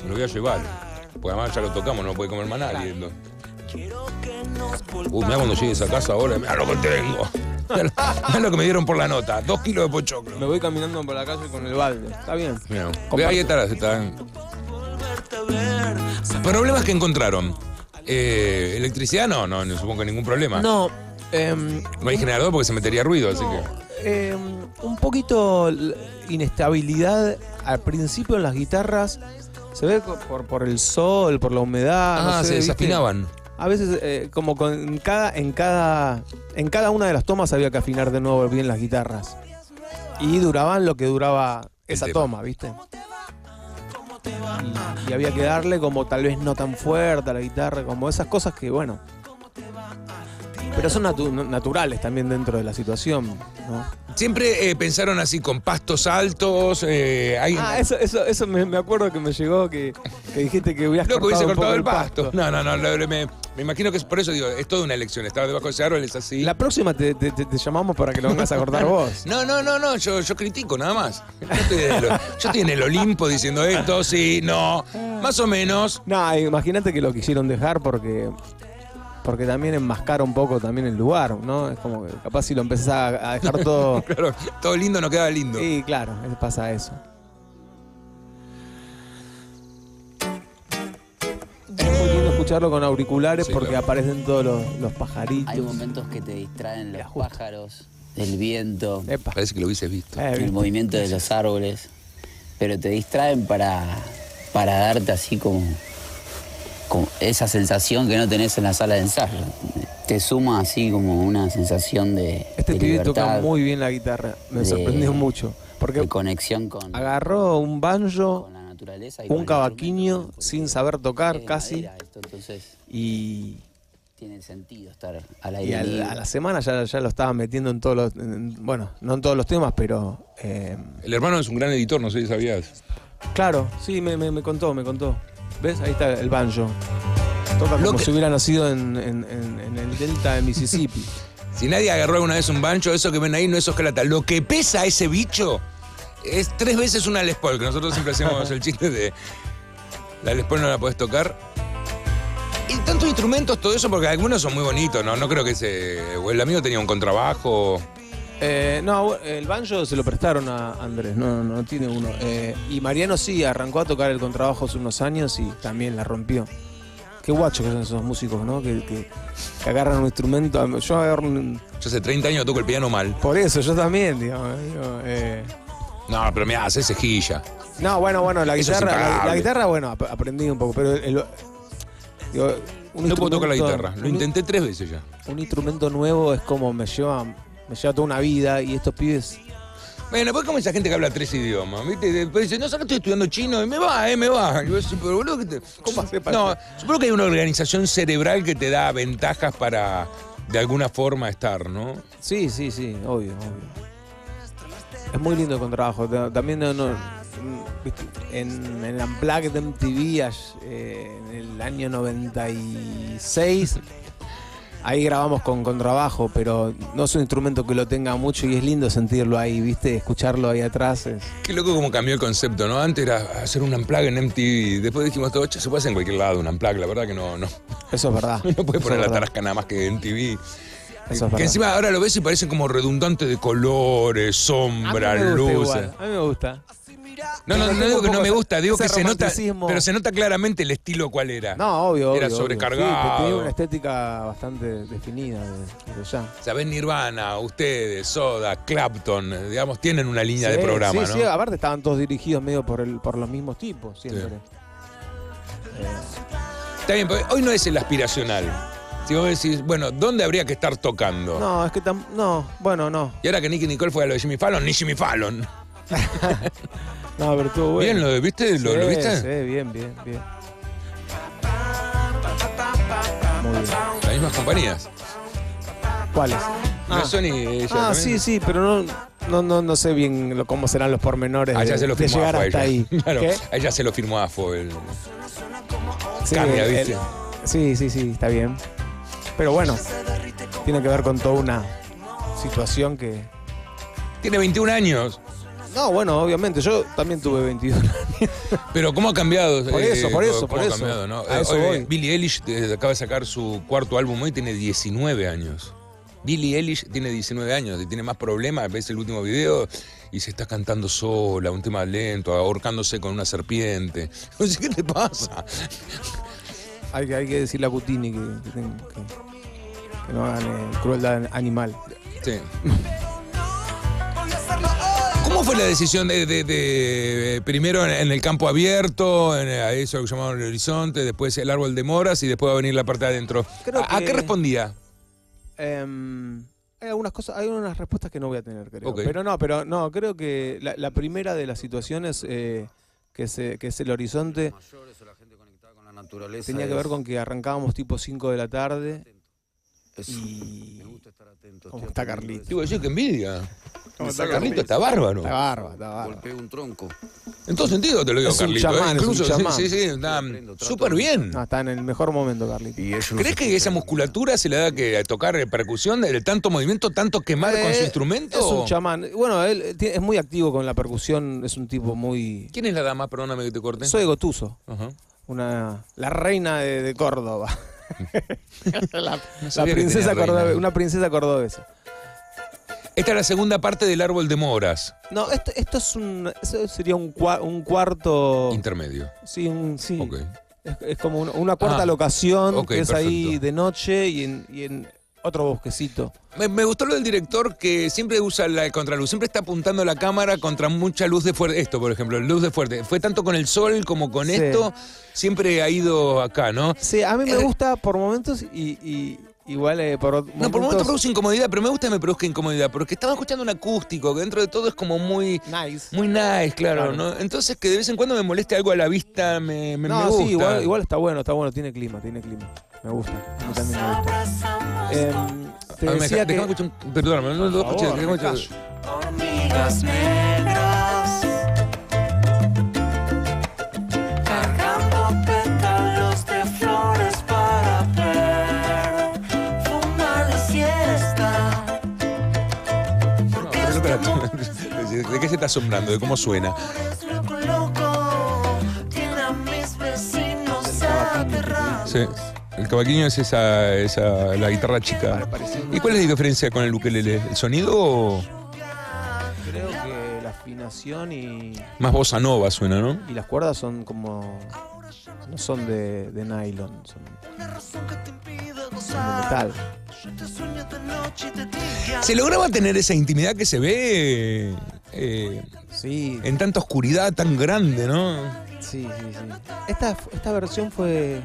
Me lo voy a llevar. Porque además ya lo tocamos, no puede comer más nadie. esto. Uh, mirá cuando llegues a casa ahora, mirá lo que tengo. Mirá lo, que me dieron por la nota, dos kilos de pochoclo. Me voy caminando por la calle con el balde. Está bien. Mirá, ve, ahí está, está. Problemas que encontraron. Eh, electricidad no, no, no supongo que ningún problema. No, em, No hay generador porque se metería ruido, así que. em, un poquito inestabilidad al principio en las guitarras. Se ve por, por el sol, por la humedad. no Ah, sé, se ¿viste? desafinaban. A veces, eh, como con en cada, en cada, en cada una de las tomas había que afinar de nuevo bien las guitarras. Y duraban lo que duraba esa toma, ¿viste? Y, y había que darle como tal vez no tan fuerte a la guitarra, como esas cosas que, bueno. Pero son natu- naturales también dentro de la situación, ¿no? Siempre eh, pensaron así, con pastos altos. Eh, hay, Ah, eso, eso, eso me, me acuerdo que me llegó que, que dijiste que hubieras Loco, hubiese un poco cortado el pasto. No, no, no, lo- me, me imagino que es por eso digo, es toda una elección. Estar debajo de ese árbol es así. La próxima te, te- te- te llamamos para que lo vengas a cortar [LAUGHS] vos. No, no, no, no, yo, yo critico nada más. Yo estoy, lo- yo estoy en el Olimpo diciendo esto, sí, no, más o menos. No, imagínate que lo quisieron dejar porque porque también enmascara un poco también el lugar, ¿no? Es como que capaz si lo empezás a, a dejar [LAUGHS] todo. Claro, todo lindo no queda lindo. Sí, claro, pasa eso. Es muy lindo escucharlo con auriculares Sí, porque claro. aparecen todos los, los pajaritos. Hay momentos que te distraen los justo. pájaros, el viento, Epa. Parece que lo hubieses visto. Eh, el movimiento de los árboles, pero te distraen para, para darte así como, como esa sensación que no tenés en la sala de ensayo. Te suma así como una sensación de, Este de pibe libertad, toca muy bien la guitarra. Me de- sorprendió mucho. Porque de conexión con, agarró un banjo, con la naturaleza. y con un cavaquinho sin saber tocar casi. madera esto, entonces y, tiene sentido estar al aire Y al- libre. a la semana ya, ya lo estaba metiendo en todos los. en- bueno, no en todos los temas, pero. eh, El hermano es un gran editor, no sé si sabías. claro, sí, me, me- me contó, me contó. ¿Ves? Ahí está el banjo. Toca como que- si hubiera nacido en, en- en- en el delta de Mississippi. [LAUGHS] Si nadie agarró alguna vez un bancho, eso que ven ahí no es hojalata. Lo que pesa ese bicho es tres veces una Les Paul, que nosotros siempre hacemos el chiste de la Les Paul no la puedes tocar. Y tantos instrumentos, todo eso, porque algunos son muy bonitos, ¿no? No creo que ese... O el amigo tenía un contrabajo. Eh, no, el banjo se lo prestaron a Andrés, no, no tiene uno. Eh, y Mariano sí, arrancó a tocar el contrabajo hace unos años y también la rompió. Qué guacho que son esos músicos, ¿no? Que, que- que agarran un instrumento. Yo agarro un- Yo hace 30 años toco el piano mal. Por eso, yo también, digamos. digo, eh. No, pero mira, hace cejilla. No, bueno, bueno, la Eso guitarra, la, guitarra, bueno, ap- aprendí un poco, pero el- digo, un No puedo tocar la guitarra. Lo intenté tres veces ya. Un instrumento nuevo es como me lleva, me lleva toda una vida y estos pibes Bueno, pues como esa gente que habla tres idiomas, ¿viste? Después dice, no, solo estoy estudiando chino, y me va, eh, me va. Y vos decís, pero boludo, ¿qué te- ¿Cómo hace para No, supongo que hay una organización cerebral que te da ventajas para, de alguna forma, estar, ¿no? Sí, sí, sí, obvio, obvio. Es muy lindo el contrabajo. Ta- También no, no, viste, en, en Unplugged MTV eh, en el año 96, ahí grabamos con contrabajo, pero no es un instrumento que lo tenga mucho y es lindo sentirlo ahí, ¿viste? Escucharlo ahí atrás. es- Qué loco como cambió el concepto, ¿no? Antes era hacer un unplug en MTV, después dijimos todo, "Che, se puede hacer en cualquier lado un unplug, la verdad que no, no, Eso es verdad. [LAUGHS] no puede Eso poner la tarasca nada más que en MTV. Eso es que verdad. encima ahora lo ves y parece como redundante de colores, sombras, a mí me gusta luces. igual, A mí me gusta. No, no, no digo que no me gusta, digo que se nota, pero se nota claramente el estilo cuál era. No, obvio, Era obvio, sobrecargado. Sí, tenía una estética bastante definida de- desde ya. Sabés Nirvana, ustedes, Soda, Clapton, digamos, tienen una línea de programa, sí, ¿no? sí, aparte estaban todos dirigidos medio por, el, por los mismos tipos, siempre. Eh, Está bien, porque hoy no es el aspiracional. Si vos decís, bueno, ¿dónde habría que estar tocando? no, es que tam- no, bueno, no. Y ahora que Nicky Nicole fue a lo de Jimmy Fallon, ni Jimmy Fallon. [LAUGHS] No, pero estuvo bueno. Bien, ¿lo viste? ¿Lo, Sí, lo viste? Sí, bien, bien, bien. Muy bien. Las mismas compañías. ¿Cuáles? No Ah, Sony ella Ah, sí, sí, pero no, no, no, no sé bien lo- cómo serán los pormenores Ah, de, se lo de firmó llegar AFO a hasta ella. ahí. Claro, ¿Qué? a ella se lo firmó AFO. El... Sí, Cambia, el- ¿viste? el- sí, sí, sí, está bien. Pero bueno, tiene que ver con toda una situación que... Tiene 21 años, No, bueno, obviamente, yo también tuve 22 años. pero ¿cómo ha cambiado? Por eso, por eso, ¿cómo por eso. cambiado, no? A Eh, eso voy. Billie Eilish eh, acaba de sacar su cuarto álbum hoy, tiene 19 años. Billie Eilish tiene 19 años y tiene más problemas. Ves el último video y se está cantando sola, un tema lento, ahorcándose con una serpiente. [LAUGHS] No sé qué te pasa. Hay, que- hay que decirle a Cutini que, que, ten- que- que no hagan eh, crueldad animal. Sí. [LAUGHS] ¿Cómo fue la decisión de, de- de, eh, primero en, en el campo abierto, en eh, a eso que llamaban el horizonte, después el árbol de moras y después va a venir la parte de adentro? Creo ¿A, a que- qué respondía? Em, hay algunas cosas, hay unas respuestas que no voy a tener, creo. Ok. Pero no, pero no, creo que la, la primera de las situaciones eh, que, se- que es el horizonte mayores o la gente conectada con la naturaleza. tenía que ver con que arrancábamos tipo 5 de la tarde es- y- Me gusta estar atento. ¿Cómo está Carlito? Digo, yo, que envidia. ¿Cómo está Carlito está bárbaro. está barba, está eso. Golpeé un tronco. En todo sentido te lo digo, Es un Carlito. ¿eh? es un sí, chamán. sí, sí, está súper bien. No, está en el mejor momento, Carlito. Y ellos no ¿Crees que esa musculatura se le da que a tocar percusión, de tanto movimiento, tanto quemar con su Eh, instrumento? Es un chamán. Bueno, él es muy activo con la percusión, es un tipo muy... ¿Quién es la dama? Perdóname que te corte. Soy Gotuso, Ajá. una, la reina de, de Córdoba. [LAUGHS] la, princesa cordobesa, una princesa cordobesa. Esta es la segunda parte del árbol de moras. No, esto, esto es un, eso sería un, cua- un cuarto... Intermedio. Sí, un, sí. Es, es como una, una cuarta Ah, locación que es ahí de noche y en, y en otro bosquecito. Me, me gustó lo del director que siempre usa la contraluz, siempre está apuntando la cámara contra mucha luz de fuerte. Esto, por ejemplo, luz de fuerte. Fue tanto con el sol como con Sí. esto, siempre ha ido acá, ¿no? Sí, a mí me Eh, gusta por momentos y, y igual eh, por momentos... No, por momentos produce incomodidad, pero me gusta que me produzca incomodidad, porque estaba escuchando un acústico, que dentro de todo es como muy, Nice. muy nice, claro, Claro. ¿no? Entonces que de vez en cuando me moleste algo a la vista, me, me, no, me gusta. sí, igual, igual está bueno, está bueno, tiene clima, tiene clima. Me gusta, a mí también me gusta. Em, te A ver, me decía deja- que... escuchar un- Perdóname, no lo escuché. me Hormigas negras Cargando pétalos de flores para perfumar la siesta No, pero no te la- ¿De qué se está asombrando? ¿De cómo suena? Es loco, loco Tiene a mis vecinos aterrados Sí. Cavaquinho es esa, esa la guitarra chica. ¿Y cuál es la diferencia con el ukelele? ¿El sonido o Creo que la afinación y, más bossa nova suena, no? y las cuerdas son como... No son de, de nylon, son, son de metal. ¿Se lograba tener esa intimidad que se ve eh, Sí, en tanta oscuridad tan grande, no? sí, sí, sí. Esta, esta versión fue,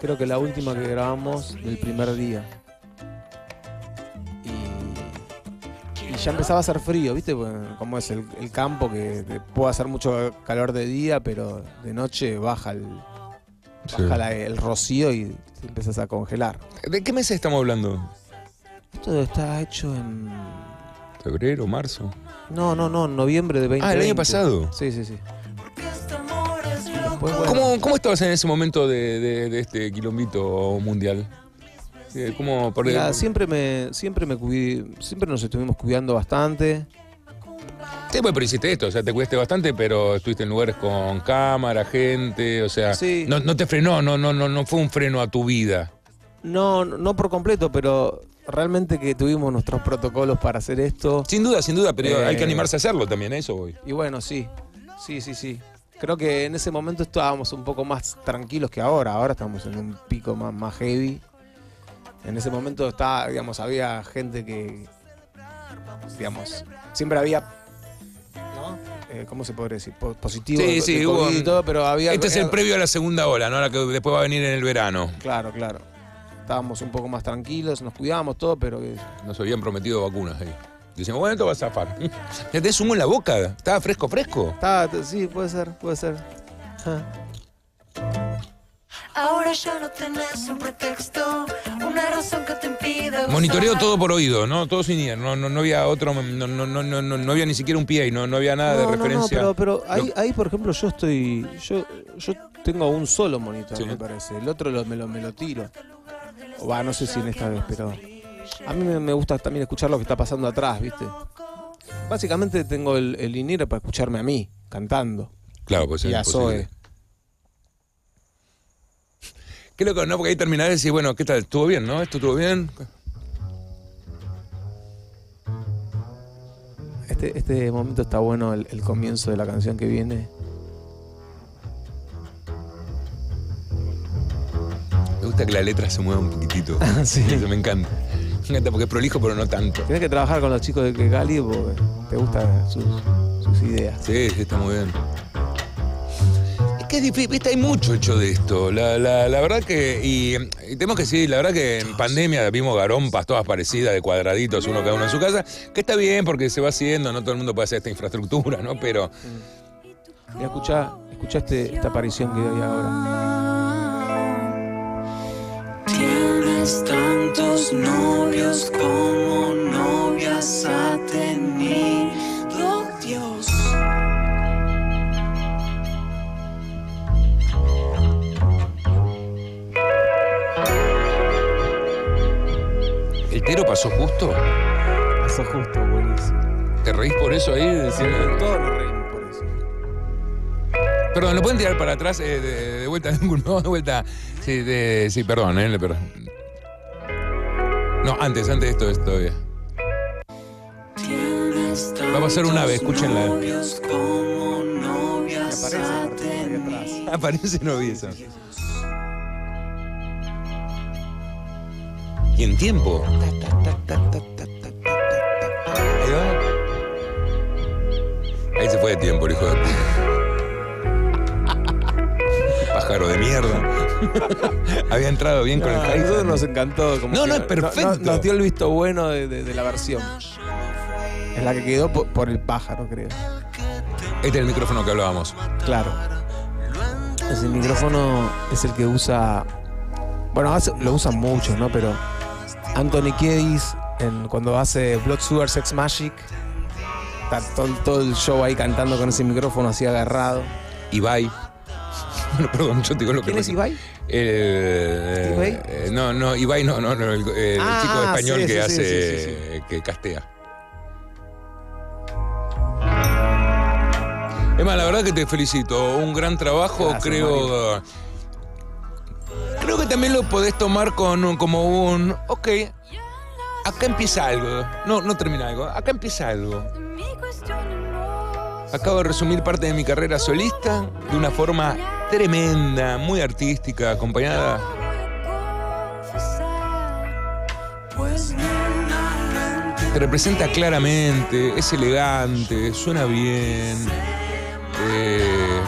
creo que la última que grabamos del primer día. Y, y ya empezaba a hacer frío, ¿viste? Bueno, como es el, el campo que puede hacer mucho calor de día, pero de noche baja el, Sí. baja la- el rocío y te empiezas a congelar. ¿De qué meses estamos hablando? Esto está hecho en... ¿Febrero, marzo? No, no, no, noviembre de 2020. Ah, el año pasado. Sí, sí, sí. Bueno, ¿Cómo, cómo estabas en ese momento de, de- de este quilombito mundial? Sí, ¿Cómo, Mirá, siempre me, siempre me cuidé, siempre nos estuvimos cuidando bastante. Sí, bueno, pero hiciste esto, o sea, te cuidaste bastante, pero estuviste en lugares con cámara, gente, o sea, Sí. no, no te frenó, no, no, no, no fue un freno a tu vida. No, no por completo, pero realmente que tuvimos nuestros protocolos para hacer esto. Sin duda, sin duda, pero Eh. hay que animarse a hacerlo también, a eso voy. Y bueno, sí, sí, sí, sí. Creo que en ese momento estábamos un poco más tranquilos que ahora. Ahora estamos en un pico más, más heavy. En ese momento está, digamos, había gente que, digamos, siempre había, ¿no? Eh, ¿Cómo se podría decir? Po- Positivo Sí, sí, de hubo y todo, pero había... Este es el era- previo a la segunda ola, ¿no? La que después va a venir en el verano. Claro, claro. Estábamos un poco más tranquilos, nos cuidábamos todo, pero Nos habían prometido vacunas ahí. Decimos, bueno, esto va a zafar. [LAUGHS] Ya tenés humo en la boca, estaba fresco, fresco. Estaba- sí, puede ser, puede ser. Ah. Ahora ya no tenés un pretexto, una razón que te impida. Monitoreo todo por oído, ¿no? Todo sin ir. No, no, no había otro, no, no, no, no, no, no había ni siquiera un pie y no, no había nada de No, no, no, referencia. pero, pero ahí, ahí, por ejemplo, yo estoy. Yo, yo tengo un solo monitor, Sí. me parece. El otro lo- me, lo, me lo tiro. O va, no sé si en esta vez, pero. A mí me, gusta también escuchar lo que está pasando atrás, ¿viste? Básicamente tengo el, el INIR para escucharme a mí, cantando. Claro, pues es y a. Zoe. Qué loco, ¿no? Porque ahí terminás y decís, bueno, ¿qué tal? ¿Estuvo bien, no? ¿Esto estuvo bien? Este, este momento está bueno, el, el comienzo de la canción que viene. Me gusta que la letra se mueva un poquitito. [LAUGHS] Sí. Eso me encanta. Encanta [LAUGHS] porque es prolijo, pero no tanto. Tienes que trabajar con los chicos de Gali porque te gustan sus, sus ideas. Sí, sí, está muy bien. Es que es difícil, viste, hay mucho hecho de esto. La, la, la verdad que, y, y tenemos que decir, la verdad que en pandemia vimos garompas todas parecidas de cuadraditos, uno cada uno en su casa, que está bien porque se va haciendo, no todo el mundo puede hacer esta infraestructura, ¿no? Pero Mira, escuchá, este- esta aparición que hay ahora. Tienes tantos novios como novias ha tenido Dios. ¿el tero pasó justo? Pasó justo, buenísimo. ¿Te reís por eso ahí? Decir- Todos nos reímos por eso. Perdón, ¿lo pueden tirar para atrás eh, de, de vuelta? [LAUGHS] No, de vuelta. Sí, de- sí perdón, eh, perdón. No, antes, antes de esto, todavía. Va a pasar una vez, escúchenla. Aparece, aparece novieso. Y en tiempo. Ahí va. Ahí se fue de tiempo, el hijo de puta. [LAUGHS] Pájaro de mierda. [LAUGHS] Había entrado bien con el No, hi-hat. nosotros nos encantó. como No, no, es perfecto. nos dio el visto bueno de, de- de la versión. Es la que quedó por, por el pájaro, creo. Este es el micrófono que hablábamos. Claro. Ese micrófono es el que usa Bueno, hace- lo usan mucho, ¿no? Pero Anthony Kiedis, en- cuando hace Blood Sugar Sex Magic, está todo, todo el show ahí cantando con ese micrófono así agarrado. Ibai. [LAUGHS] Bueno, perdón, yo te digo lo que ¿Quién es Ibai? El, ¿Ibai? eh, no, no, Ibai no, no, no, el, el Ah, chico español sí, que sí, sí, hace, sí, que castea. Emma, la verdad que te felicito, un gran trabajo, Gracias, creo. Creo que también lo podés tomar con un- como un, ok, acá empieza algo, no, no termina algo, acá empieza algo. Acabo de resumir parte de mi carrera solista de una forma tremenda, muy artística, acompañada. Te representa claramente, es elegante, suena bien. eh,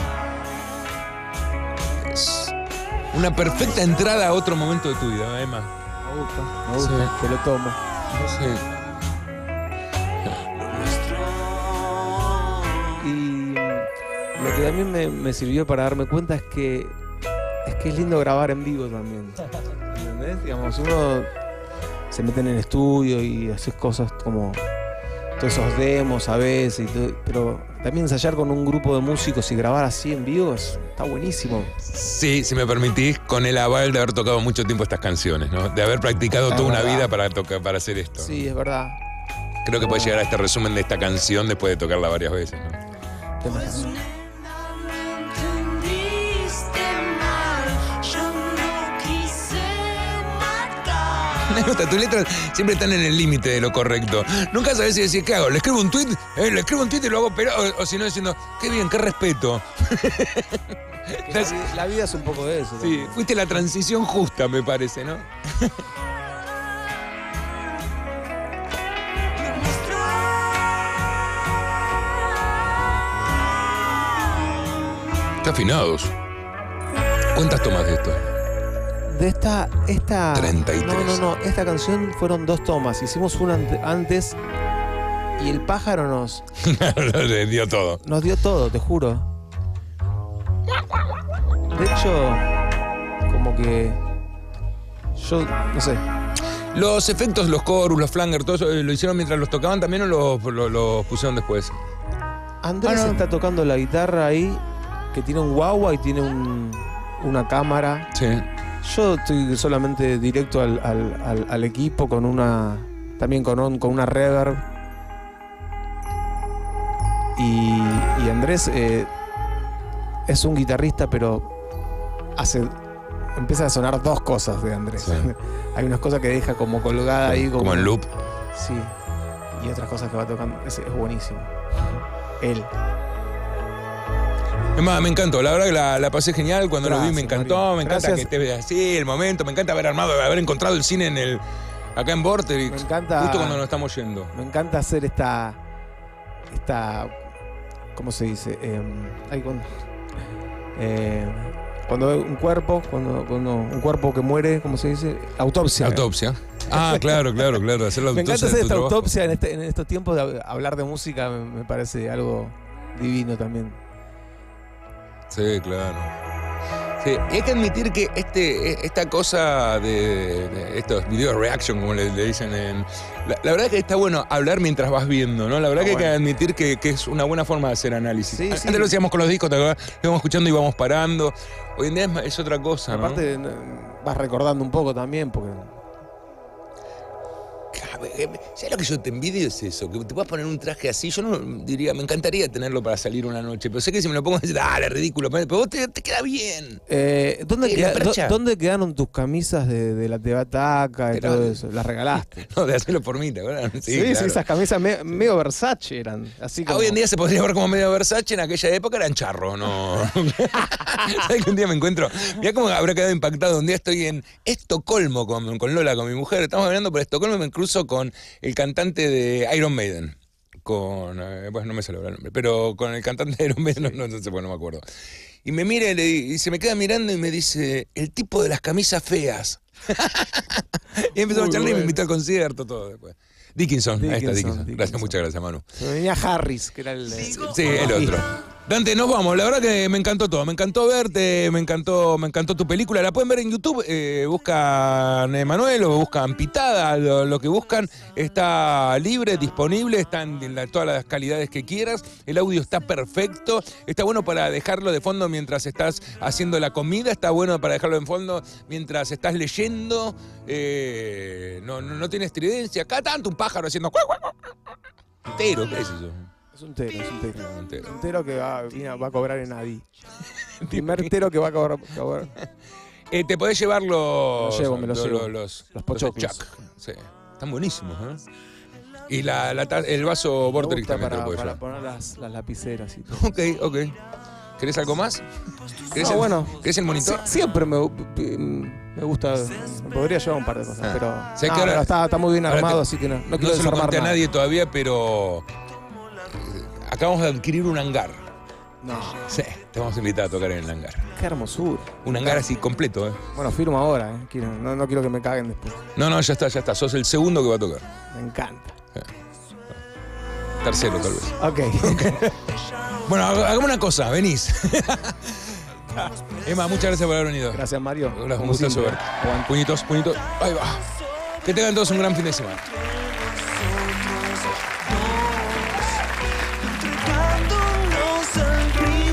es una perfecta entrada a otro momento de tu vida, Emma. Me gusta, me gusta, Sí. te lo tomo. Sí. Que también me, me sirvió para darme cuenta es que es que es lindo grabar en vivo también. [LAUGHS] ¿Entendés? Digamos, uno se mete en el estudio y haces cosas como todos esos demos a veces, y todo, pero también ensayar con un grupo de músicos y grabar así en vivo es- está buenísimo. Sí, si me permitís, con el aval de haber tocado mucho tiempo estas canciones, ¿no? De haber practicado Es toda una vida para, tocar, para hacer esto. ¿no? Sí, es verdad. Creo que puede llegar a este resumen de esta canción después de tocarla varias veces. ¿no? Tus letras siempre están en el límite de lo correcto. Nunca sabes si decir, ¿qué hago? ¿Le escribo un tweet? ¿Le escribo un tweet y lo hago pero O, o si no, diciendo, qué bien, qué respeto. [LAUGHS] La, vi- la vida es un poco de eso. Sí, también. fuiste la transición justa, me parece, ¿no? Está afinados. ¿Cuántas tomas de esto? De esta, esta. 33. No, no, no. Esta canción fueron dos tomas. Hicimos una ante- antes y el pájaro nos, [LAUGHS] Le dio todo. nos dio todo, te juro. De hecho, como que. Yo, no sé. Los efectos, los chorus, los flangers, todo eso, eh, ¿lo hicieron mientras los tocaban también o los, los pusieron después? Andrés Ah, no. está tocando la guitarra ahí, que tiene un guagua y tiene un- una cámara. Sí. Yo estoy solamente directo al, al- al- al equipo con una. También con, un- con una reverb. Y, y Andrés eh, es un guitarrista, pero hace. Empieza a sonar dos cosas de Andrés. Sí. [LAUGHS] Hay unas cosas que deja como colgada ahí. Como, Como en loop. Sí. Y otras cosas que va tocando. Es, es buenísimo. Él. Es más, me encantó. La verdad que la, la pasé genial. Cuando lo vi me Gracias, encantó. Me encanta Gracias. que esté así, el momento. Me encanta haber armado, haber encontrado el cine en el acá en Vorterix. Me encanta- Justo cuando nos estamos yendo. Me encanta hacer esta. Esta. ¿Cómo se dice? Eh, ay, cuando, eh, cuando un cuerpo, cuando, cuando un cuerpo que muere, ¿cómo se dice? Autopsia. Autopsia. Ah, claro, claro, claro. Hacer la [LAUGHS] Me autopsia encanta de hacer esta trabajo. autopsia en, este- en estos tiempos de hab- hablar de música, me, me parece algo divino también. Sí, claro. Sí, y hay que admitir que este, esta cosa de, de estos videos reaction, como le, le dicen en. La, la verdad que está bueno hablar mientras vas viendo, ¿no? La verdad Ah, que hay que admitir que, que es una buena forma de hacer análisis. Sí, Antes sí. lo hacíamos con los discos. Lo íbamos escuchando y íbamos parando. Hoy en día es, es otra cosa, ¿no? Aparte, vas recordando un poco también, porque. ¿Sabes lo que yo te envidio? Es eso, que te puedas poner un traje así. Yo no diría, me encantaría tenerlo para salir una noche, pero sé que si me lo pongo, [LAUGHS] dale, ridículo, pero vos te, te queda bien. Eh, ¿dónde, queda- ¿Dónde quedaron tus camisas de, de la Tebataca y Pero- todo eso? ¿Las regalaste? [LAUGHS] No, de hacerlo por mí, ¿te acuerdas? Sí, sí, claro. esas camisas me- medio Versace eran. Así Ah. Hoy en día se podría ver como medio Versace, en aquella época eran charro, ¿no? [LAUGHS] ¿Sabes que un día me encuentro? Mira cómo habrá quedado impactado. Un día estoy en Estocolmo con, con Lola, con mi mujer. Estamos hablando por Estocolmo y me cruzo con el cantante de Iron Maiden. Con. eh, bueno, no me sale ahora el nombre, pero con el cantante de Iron Maiden, [LAUGHS] no, no sé, bueno, no me acuerdo. Y me mira y, le- y se me queda mirando y me dice: el tipo de las camisas feas. [LAUGHS] y empezó a charlar y me invitó al concierto, todo después. Dickinson, ahí está Dickinson, Dickinson. Gracias, Dickinson. muchas gracias, Manu. Se me venía Harris, que era el... Sí, el otro. Dante, nos vamos. La verdad que me encantó todo. Me encantó verte, me encantó, me encantó tu película. La pueden ver en YouTube. eh, buscan Emanuel o buscan Pitada, lo, que buscan. Está libre, disponible, está en todas las calidades que quieras. El audio está perfecto. Está bueno para dejarlo de fondo mientras estás haciendo la comida. Está bueno para dejarlo en fondo mientras estás leyendo. Eh, no, no, no tiene estridencia. Acá tanto un pájaro haciendo. Entero, ¿qué es eso? Es un tero, es un tero. Un tero. Un tero que va, va a cobrar en Adi. [LAUGHS] El primer tero que va a cobrar. cobrar. [LAUGHS] Eh, te podés llevar los. Me lo llevo, me lo los, llevo. los, Los pochoclos. Sí. Están buenísimos, ¿eh? Y la, el vaso gusta también te para, lo puedes para llevar. poner las, las lapiceras y todo. Ok, ok. ¿Querés algo más? ¿Querés, No, el, bueno. ¿querés el monitor? Sie- siempre me, me gusta. Me podría llevar un par de cosas, Ah. pero. Sé que no, ahora- pero está, está muy bien armado, te- así que no, no No, quiero se lo a nadie todavía, pero. Eh, Acabamos de adquirir un hangar. No, Sí, te vamos a invitar a tocar en el hangar. qué hermosura. Un hangar así completo, ¿eh? Bueno, firmo ahora, ¿eh? Quiero- no, no quiero que me caguen después. No, no, ya está, ya está. Sos el segundo que va a tocar. Me encanta. Tercero, tal vez. Ok. Bueno, ha- hagamos una cosa, venís. [LAUGHS] Emma, muchas gracias por haber venido. Gracias, Mario. Un Como gustazo siempre. verte. Aguante. Puñitos, puñitos. Ahí va. Que tengan todos un gran fin de semana.